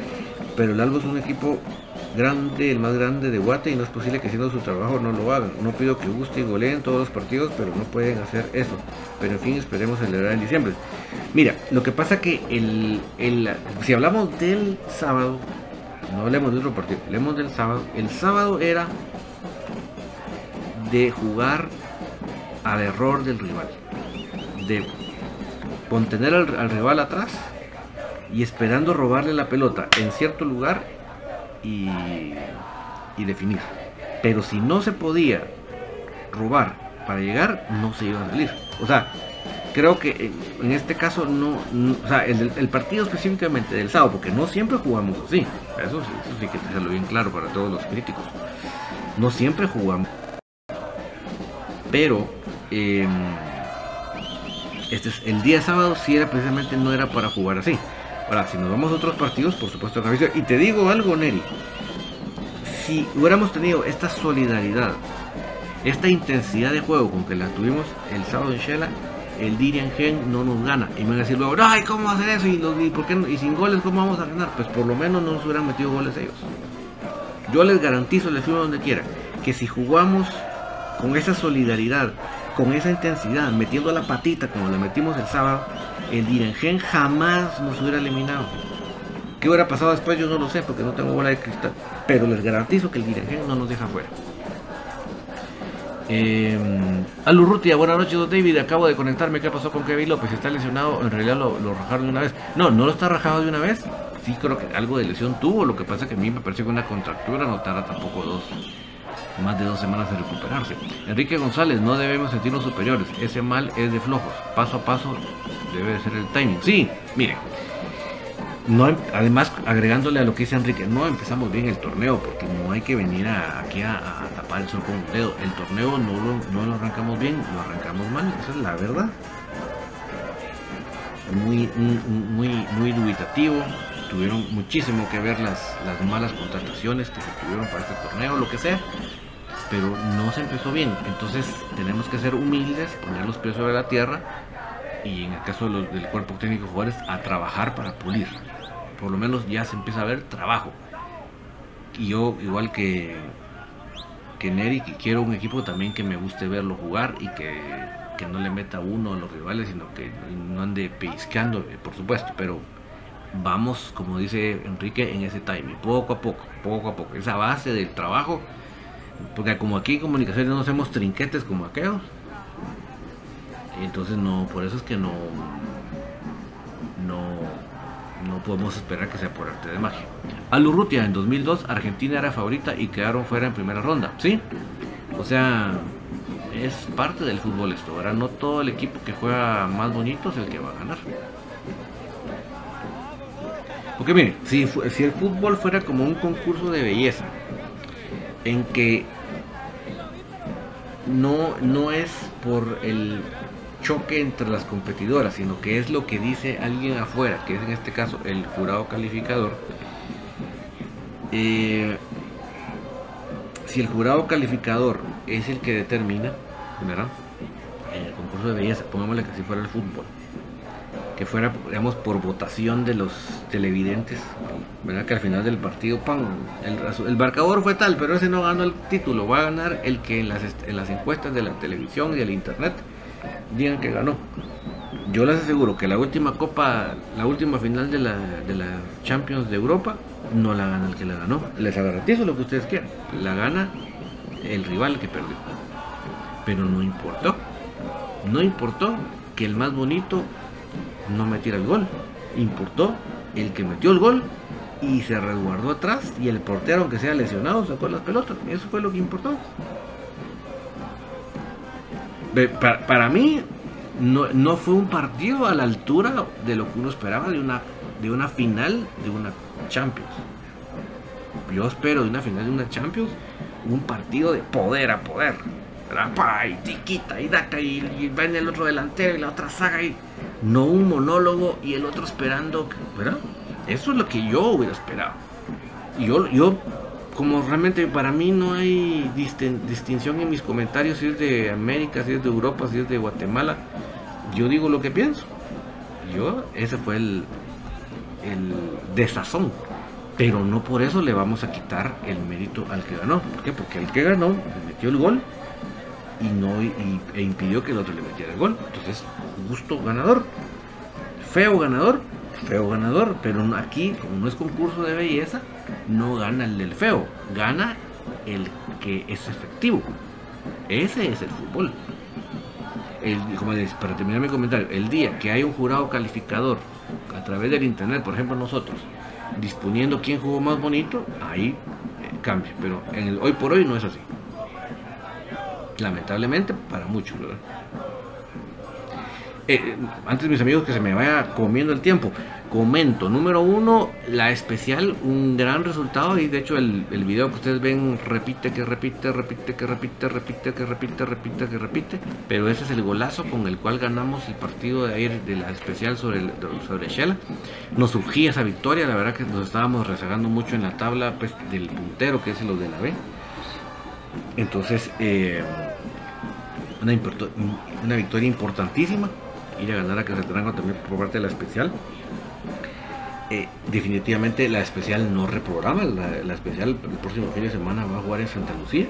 pero el Albo es un equipo grande, el más grande de Guate, y no es posible que haciendo su trabajo no lo hagan. No pido que guste y goleen todos los partidos, pero no pueden hacer eso. Pero en fin, esperemos celebrar en diciembre. Mira, lo que pasa que el, el si hablamos del sábado, no hablemos de otro partido, hablemos del sábado. El sábado era de jugar al error del rival, de contener al, al, rival atrás y esperando robarle la pelota en cierto lugar y, y, definir. Pero si no se podía robar para llegar, no se iba a salir. O sea, creo que en este caso no, o sea, el, el, partido específicamente del sábado, porque no siempre jugamos así. Eso, eso sí que tenerlo bien claro para todos los críticos. No siempre jugamos pero eh, este es, el día sábado sí era precisamente no era para jugar así. Ahora, si nos vamos a otros partidos, por supuesto, y te digo algo, Neri, si hubiéramos tenido esta solidaridad, esta intensidad de juego con que la tuvimos el sábado en Shela, el Dirian Gen no nos gana. Y me van a decir luego, ay, ¿cómo va hacer eso? ¿Y, por qué y sin goles, ¿cómo vamos a ganar? Pues por lo menos no nos hubieran metido goles ellos. Yo les garantizo, les firmo donde quiera, que si jugamos con esa solidaridad, con esa intensidad, metiendo la patita como la metimos el sábado, el Direngen jamás nos hubiera eliminado. ¿Qué hubiera pasado después? Yo no lo sé porque no tengo bola de cristal. Pero les garantizo que el Direngen no nos deja fuera. Eh, Alurrutia, buenas noches, don David. Acabo de conectarme. ¿Qué pasó con Kevin López? ¿Está lesionado? En realidad lo, rajaron de una vez. No, no lo está rajado de una vez. Sí, creo que algo de lesión tuvo. Lo que pasa que a mí me pareció que una contractura no tarda tampoco dos, más de dos semanas en recuperarse. Enrique González, no debemos sentirnos superiores. Ese mal es de flojos. Paso a paso debe de ser el timing. Sí, miren. No, además, agregándole a lo que dice Enrique, no empezamos bien el torneo porque no hay que venir aquí a, a, tapar el sol con un dedo. El torneo no lo, no lo arrancamos bien, lo arrancamos mal, esa es la verdad. Muy, muy, muy dubitativo, tuvieron muchísimo que ver las, las malas contrataciones que se tuvieron para este torneo, lo que sea, pero no se empezó bien. Entonces tenemos que ser humildes, poner los pies sobre la tierra y en el caso de los, del cuerpo técnico de jugadores a trabajar para pulir. por lo menos ya se empieza a ver trabajo. Y yo, igual que, que Neri, quiero un equipo también que me guste verlo jugar y que, que no le meta uno a los rivales, sino que no ande piscando, por supuesto, pero vamos, como dice Enrique, en ese timing, poco a poco, poco a poco, esa base del trabajo, porque como aquí en comunicaciones no hacemos trinquetes como aquellos, entonces no, por eso es que no, no, no podemos esperar que sea por arte de magia. Alurrutia en 2002, Argentina era favorita y quedaron fuera en primera ronda, ¿sí? O sea, es parte del fútbol esto, ahora no todo el equipo que juega más bonito es el que va a ganar. Porque mire, si, si el fútbol fuera como un concurso de belleza, en que no, no es por el choque entre las competidoras, sino que es lo que dice alguien afuera, que es en este caso el jurado calificador. Eh, si el jurado calificador es el que determina, ¿verdad? El concurso de belleza, pongámosle que así fuera el fútbol que fuera, digamos, por votación de los televidentes, ¿verdad? Que al final del partido, ¡pam! El, el marcador fue tal, pero ese no ganó el título, va a ganar el que en las, en las encuestas de la televisión y del internet digan que ganó. Yo les aseguro que la última copa, la última final de la, de la Champions de Europa, no la gana el que la ganó. Les garantizo lo que ustedes quieran. La gana el rival que perdió. Pero no importó. No importó que el más bonito no metiera el gol. Importó el que metió el gol y se resguardó atrás y el portero, aunque sea lesionado, sacó las pelotas. Eso fue lo que importó. Para, mí no, no, fue un partido a la altura de lo que uno esperaba de una, de una final de una Champions. Yo espero de una final de una Champions un partido de poder a poder. Y tiquita y daca y, y va en el otro delantero y la otra saga y no un monólogo y el otro esperando. Eso es lo que yo hubiera esperado. Y yo, yo como realmente para mí no hay distinción en mis comentarios si es de América, si es de Europa, si es de Guatemala, yo digo lo que pienso. Yo, ese fue el, el desazón. Pero no por eso le vamos a quitar el mérito al que ganó. ¿Por qué? Porque el que ganó metió el gol y no e impidió que el otro le metiera el gol. Entonces, justo ganador. Feo ganador, feo ganador, pero aquí, como no es concurso de belleza, no gana el del feo, gana el que es efectivo. Ese es el fútbol. El, como les, para terminar mi comentario, el día que hay un jurado calificador a través del internet, por ejemplo nosotros, disponiendo quién jugó más bonito, ahí eh, cambia. Pero en el, hoy por hoy no es así. Lamentablemente para muchos, ¿verdad? Eh, antes mis amigos que se me vaya comiendo el tiempo, comento, número uno, la especial, un gran resultado y de hecho el, el video que ustedes ven repite, que repite, repite, que repite, repite, que repite, repite, que repite, pero ese es el golazo con el cual ganamos el partido de ayer de la especial sobre, el, sobre. Nos surgía esa victoria, la verdad que nos estábamos rezagando mucho en la tabla pues, del puntero que es lo de la B. Entonces, eh, una victoria importantísima ir a ganar a Casatrango también por parte de la especial. Eh, definitivamente la especial no reprograma, la, especial el próximo fin de semana va a jugar en Santa Lucía.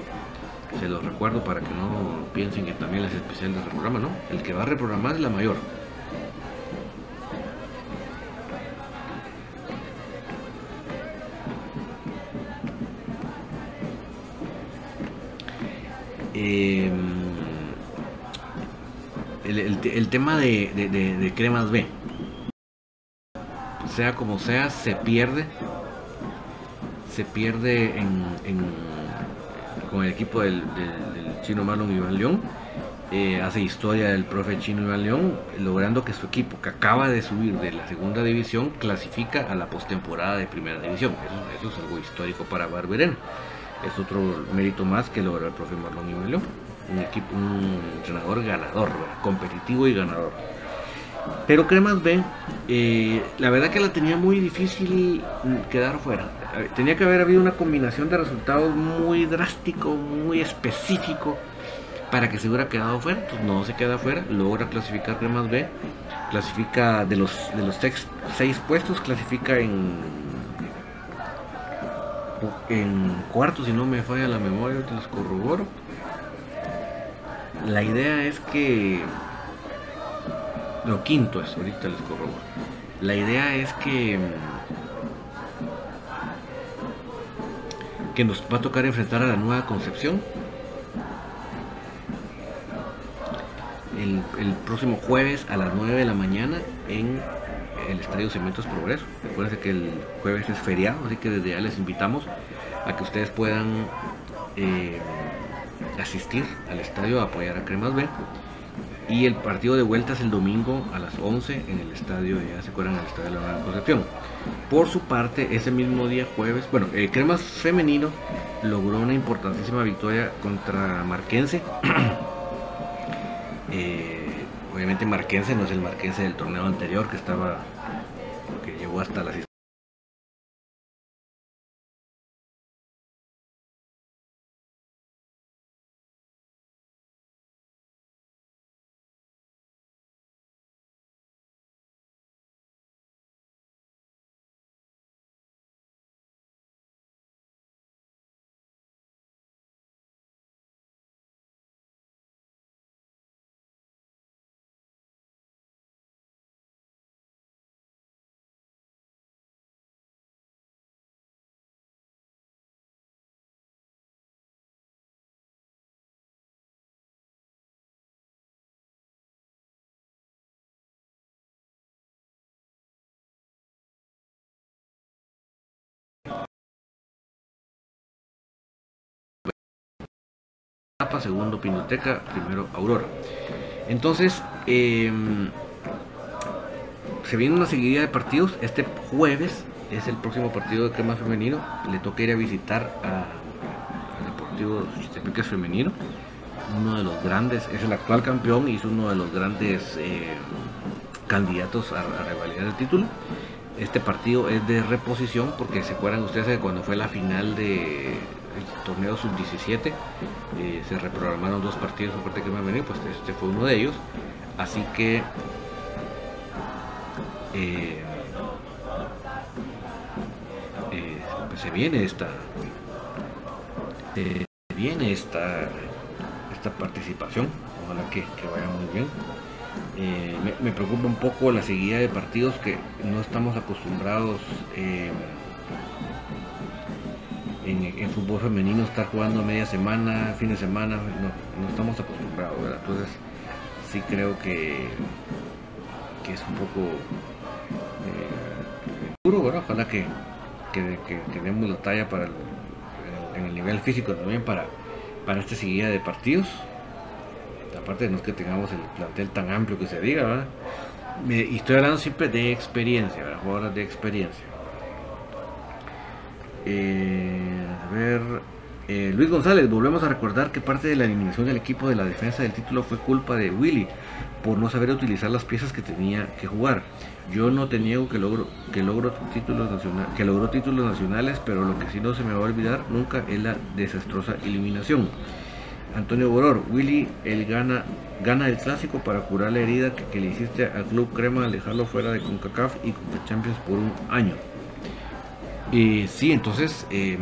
Se lo recuerdo para que no piensen que también las especiales reprograman, ¿no? El que va a reprogramar es la mayor. Eh, el, tema de, cremas B. Sea como sea, se pierde. Se pierde en, con el equipo del, chino Marlon Iván León. Eh, hace historia del profe chino Iván León, logrando que su equipo, que acaba de subir de la segunda división, clasifica a la postemporada de primera división. Eso, es algo histórico para Barberena. Es otro mérito más que logró el profe Marlon Iván León un equipo, un entrenador ganador, competitivo y ganador. Pero Cremas B, eh, la verdad que la tenía muy difícil quedar fuera. Tenía que haber habido una combinación de resultados muy drástico, muy específico, para que se hubiera quedado fuera, pues no se queda fuera, logra clasificar Cremas B, clasifica de los, de los seis, puestos, clasifica en, en cuarto, si no me falla la memoria, te los corroboro. La idea es que, lo quinto es, ahorita les corroboro. La idea es que que nos va a tocar enfrentar a la nueva Concepción el, próximo jueves a las 9 de la mañana en el Estadio Cementos Progreso. Recuerden que el jueves es feriado, así que desde ya les invitamos a que ustedes puedan eh, asistir al estadio a apoyar a Cremas B. Y el partido de vuelta es el domingo a las 11 en el estadio, ya se acuerdan, el estadio de la Concepción. Por su parte, ese mismo día jueves, bueno, el Cremas femenino logró una importantísima victoria contra Marquense. [clears throat] Eh, obviamente Marquense no es el Marquense del torneo anterior que estaba, que llegó hasta las segundo Pinoteca, primero Aurora. Entonces, em, se viene una seguidilla de partidos. Este jueves es el próximo partido de crema femenino. Le toca ir a visitar al Deportivo Chistepec femenino. Uno de los grandes, es el actual campeón y es uno de los grandes em, candidatos a, a revalidar el título. Este partido es de reposición porque se acuerdan ustedes de cuando fue la final de el torneo sub-17 eh, se reprogramaron dos partidos por parte que me venir, pues este fue uno de ellos. Así que eh, eh, se viene esta viene esta esta participación ojalá que, vaya muy bien me, me, preocupa un poco la seguida de partidos que no estamos acostumbrados en, fútbol femenino estar jugando media semana, fin de semana, no, estamos acostumbrados, Entonces sí creo que, que es un poco eh, duro, Ojalá que, que, demos la talla para en el nivel físico también para, para esta seguida de partidos. Aparte no es que tengamos el plantel tan amplio que se diga, y estoy hablando siempre de experiencia, jugadoras de experiencia. Eh, a ver, eh, Luis González, volvemos a recordar que parte de la eliminación del equipo de la defensa del título fue culpa de Willy por no saber utilizar las piezas que tenía que jugar. Yo no te niego que logro, que títulos que logró títulos nacionales, pero lo que sí no se me va a olvidar nunca es la desastrosa eliminación. Antonio Boror, Willy el gana, gana el clásico para curar la herida que, que le hiciste al Club Crema al dejarlo fuera de CONCACAF y CONCACHAMPIONS Champions por un año. Y sí, entonces, em,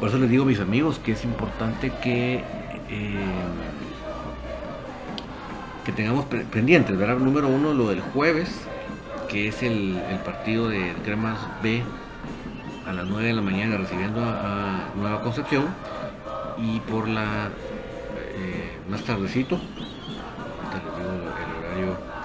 por eso les digo a mis amigos que es importante que, em, que tengamos pendientes, ¿verdad? Número uno, lo del jueves, que es el, partido de Cremas B a las 9 de la mañana recibiendo a, Nueva Concepción y por la eh, más tardecito, el horario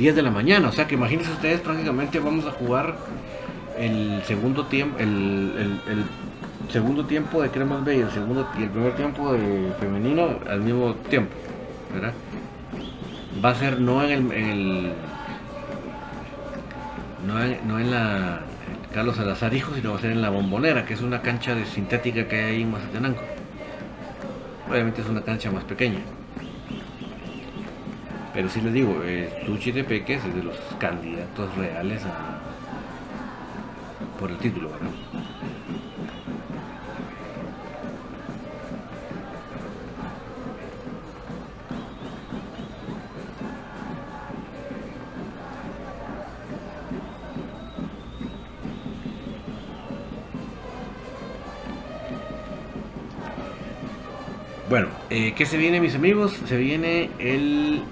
...10 de la mañana, o sea que imagínense ustedes prácticamente vamos a jugar el segundo tiempo, el, segundo tiempo de Cremas B y el segundo y el primer tiempo de femenino al mismo tiempo, ¿verdad? Va a ser no en el, no, en, no en la Carlos Salazar Hijo, sino va a ser en la Bombonera, que es una cancha de sintética que hay ahí en Mazatenango. Obviamente es una cancha más pequeña. Pero sí les digo, eh, Tuchi de Peques es de los candidatos reales a, por el título, ¿verdad? Bueno, eh, ¿qué se viene mis amigos? Se viene el...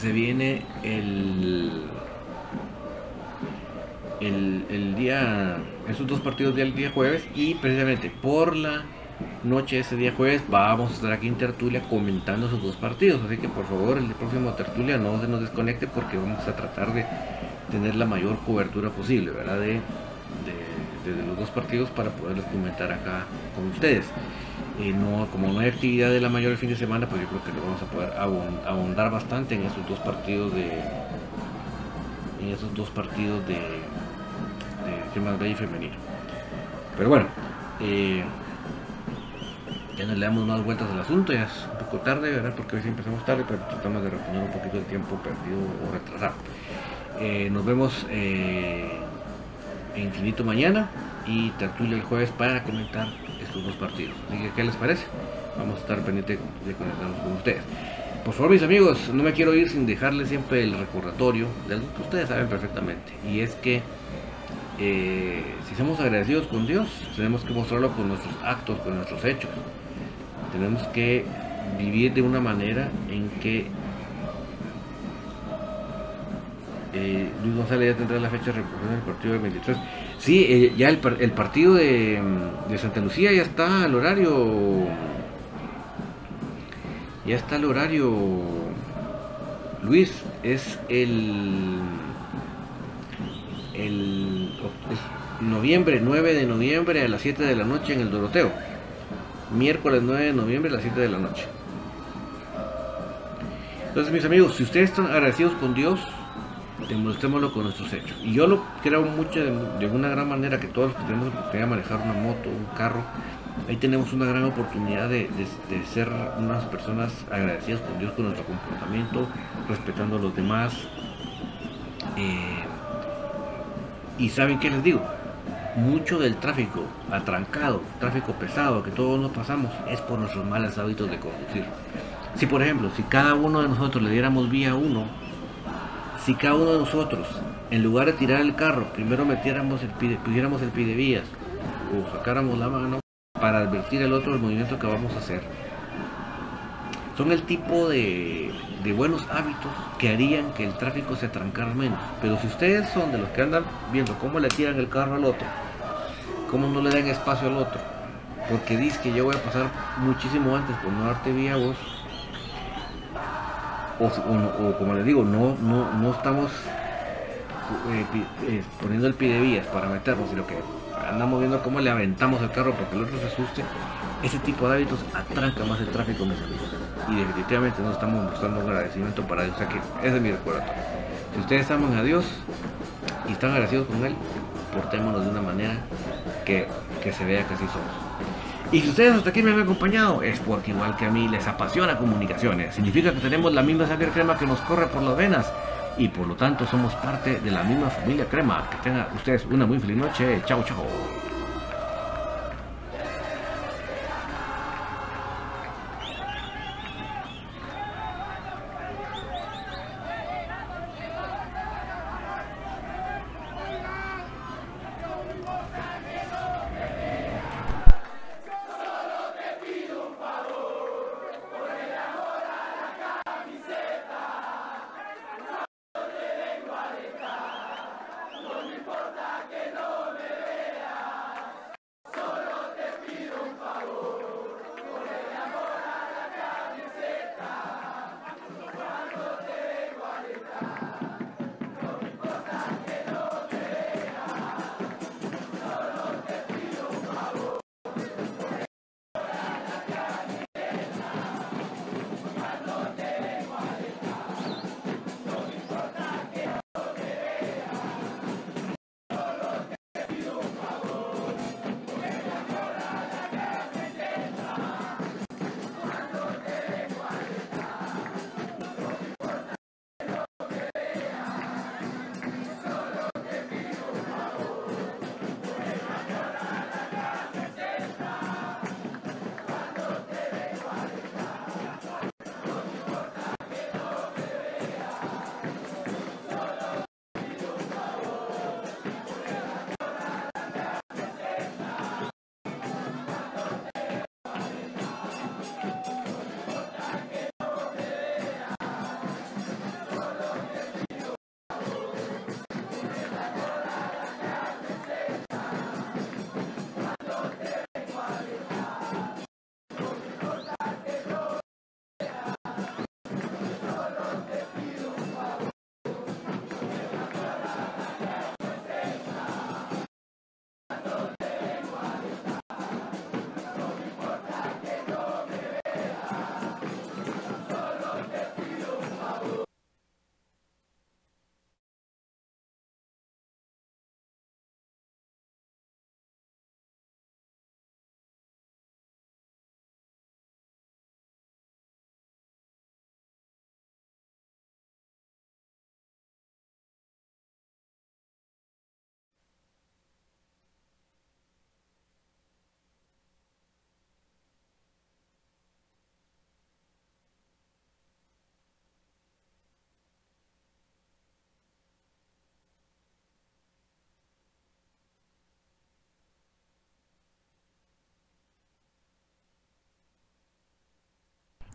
Se viene el... El, el día... Esos dos partidos del día jueves y precisamente por la noche ese día jueves vamos a estar aquí en Tertulia comentando esos dos partidos. Así que por favor el próximo Tertulia no se nos desconecte porque vamos a tratar de tener la mayor cobertura posible, ¿verdad? De, de desde los dos partidos para poderles comentar acá con ustedes. Eh, no, como no hay actividad de la mayor el fin de semana, pues yo creo que lo vamos a poder ahondar bastante en esos dos partidos de en esos dos partidos de, de más y femenino. Pero bueno, eh, ya nos le damos más vueltas al asunto, ya es un poco tarde, ¿verdad? Porque hoy sí empezamos tarde, pero tratamos de reponer un poquito el tiempo perdido o retrasado. Eh, nos vemos Infinito mañana y Tertulia el jueves para comentar estos dos partidos. Así que, ¿qué les parece? Vamos a estar pendientes de conectarnos con ustedes. Por favor, mis amigos, no me quiero ir sin dejarles siempre el recordatorio de algo que ustedes saben perfectamente. Y es que eh, si somos agradecidos con Dios, tenemos que mostrarlo con nuestros actos, con nuestros hechos. Tenemos que vivir de una manera en que eh, Luis González ya tendrá la fecha de en el partido del 23. Sí, eh, ya el, partido de, Santa Lucía ya está al horario. Ya está el horario. Luis, es el. El. noviembre, 9 de noviembre a las 7 de la noche en el Doroteo. Miércoles 9 de noviembre a las 7 de la noche. Entonces, mis amigos, si ustedes están agradecidos con Dios, demostrémoslo con nuestros hechos. Y yo lo creo mucho de, una gran manera que todos los que tenemos oportunidad de manejar una moto, un carro, ahí tenemos una gran oportunidad de, ser unas personas agradecidas con Dios con nuestro comportamiento, respetando a los demás. Eh, y saben qué les digo, mucho del tráfico atrancado, tráfico pesado que todos nos pasamos es por nuestros malos hábitos de conducir. Si por ejemplo, si cada uno de nosotros le diéramos vía uno si cada uno de nosotros, en lugar de tirar el carro, primero metiéramos el pide, pusiéramos el pide vías o sacáramos la mano para advertir al otro el movimiento que vamos a hacer, son el tipo de, de buenos hábitos que harían que el tráfico se trancara menos. Pero si ustedes son de los que andan viendo cómo le tiran el carro al otro, cómo no le dan espacio al otro, porque dice que yo voy a pasar muchísimo antes por no darte vía a vos, o, como les digo, no, no, no estamos eh, eh, poniendo el pie de vías para meternos, sino que andamos viendo cómo le aventamos el carro para que el otro se asuste. Ese tipo de hábitos atranca más el tráfico, mis amigos. Y definitivamente no estamos mostrando agradecimiento para Dios. O sea que ese es mi recuerdo. Si ustedes aman a Dios y están agradecidos con Él, portémonos de una manera que, que se vea que así somos. Y si ustedes hasta aquí me han acompañado, es porque igual que a mí les apasiona comunicaciones. Significa que tenemos la misma sangre crema que nos corre por las venas. Y por lo tanto somos parte de la misma familia crema. Que tengan ustedes una muy feliz noche. Chao, chao.